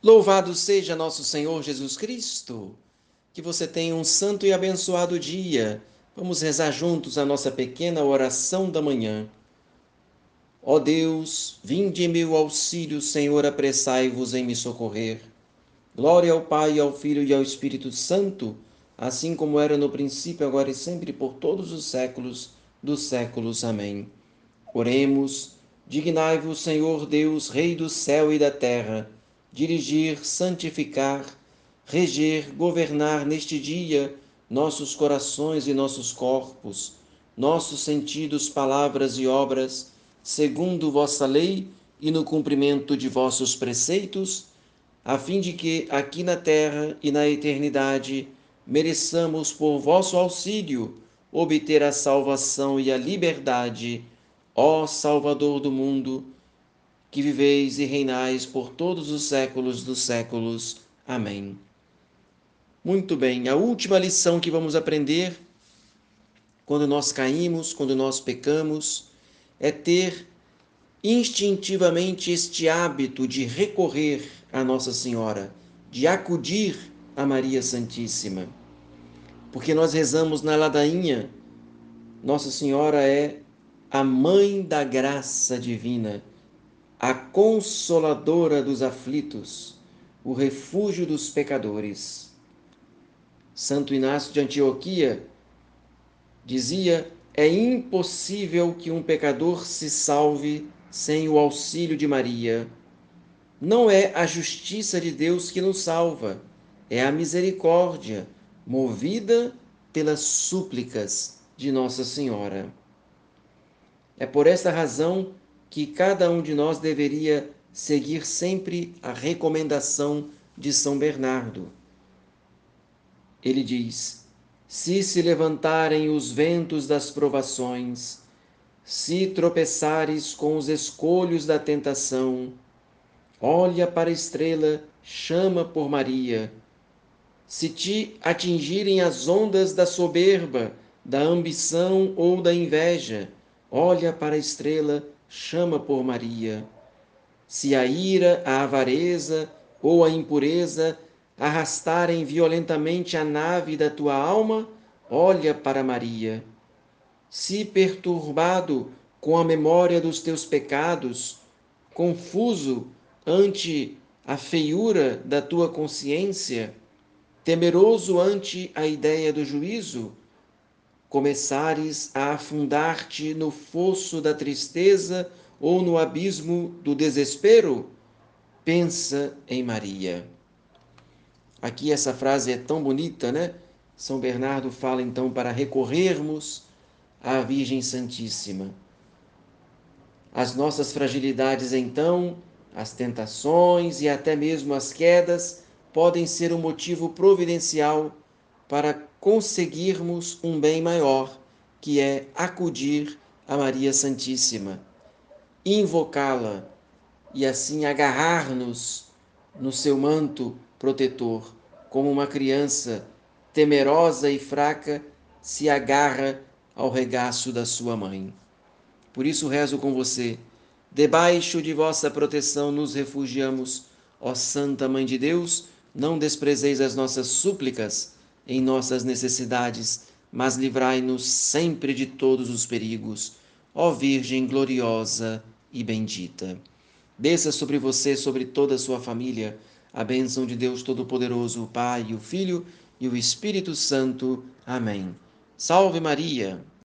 Louvado seja nosso Senhor Jesus Cristo. Que você tenha um santo e abençoado dia. Vamos rezar juntos a nossa pequena oração da manhã. Ó Deus, vinde em meu auxílio, Senhor, apressai-vos em me socorrer. Glória ao Pai, ao Filho e ao Espírito Santo, assim como era no princípio, agora e sempre, por todos os séculos dos séculos. Amém. Oremos, dignai-vos, Senhor Deus, Rei do céu e da terra, dirigir, santificar, reger, governar neste dia nossos corações e nossos corpos, nossos sentidos, palavras e obras, segundo vossa lei e no cumprimento de vossos preceitos, a fim de que aqui na terra e na eternidade mereçamos por vosso auxílio obter a salvação e a liberdade, ó Salvador do mundo que viveis e reinais por todos os séculos dos séculos. Amém. Muito bem, a última lição que vamos aprender quando nós caímos, quando nós pecamos, é ter instintivamente este hábito de recorrer a Nossa Senhora, de acudir a Maria Santíssima. Porque nós rezamos na ladainha, Nossa Senhora é a mãe da graça divina a consoladora dos aflitos, o refúgio dos pecadores. Santo Inácio de Antioquia dizia: é impossível que um pecador se salve sem o auxílio de Maria. Não é a justiça de Deus que nos salva, é a misericórdia, movida pelas súplicas de Nossa Senhora. É por esta razão que cada um de nós deveria seguir sempre a recomendação de São Bernardo. Ele diz: Se se levantarem os ventos das provações, se tropeçares com os escolhos da tentação, olha para a estrela, chama por Maria. Se te atingirem as ondas da soberba, da ambição ou da inveja, olha para a estrela, chama por Maria. Se a ira, a avareza ou a impureza arrastarem violentamente a nave da tua alma, olha para Maria. Se perturbado com a memória dos teus pecados, confuso ante a feiura da tua consciência, temeroso ante a ideia do juízo, começares a afundar-te no fosso da tristeza ou no abismo do desespero, pensa em Maria. Aqui essa frase é tão bonita, né? São Bernardo fala então para recorrermos à Virgem Santíssima. As nossas fragilidades, então, as tentações e até mesmo as quedas podem ser um motivo providencial para conseguirmos um bem maior, que é acudir a Maria Santíssima, invocá-la e assim agarrar-nos no seu manto protetor, como uma criança temerosa e fraca se agarra ao regaço da sua mãe. Por isso rezo com você. Debaixo de vossa proteção nos refugiamos, ó Santa Mãe de Deus, não desprezeis as nossas súplicas em nossas necessidades, mas livrai-nos sempre de todos os perigos. Ó Virgem gloriosa e bendita. Desça sobre você, sobre toda a sua família, a bênção de Deus Todo-Poderoso, o Pai, o Filho e o Espírito Santo. Amém. Salve Maria!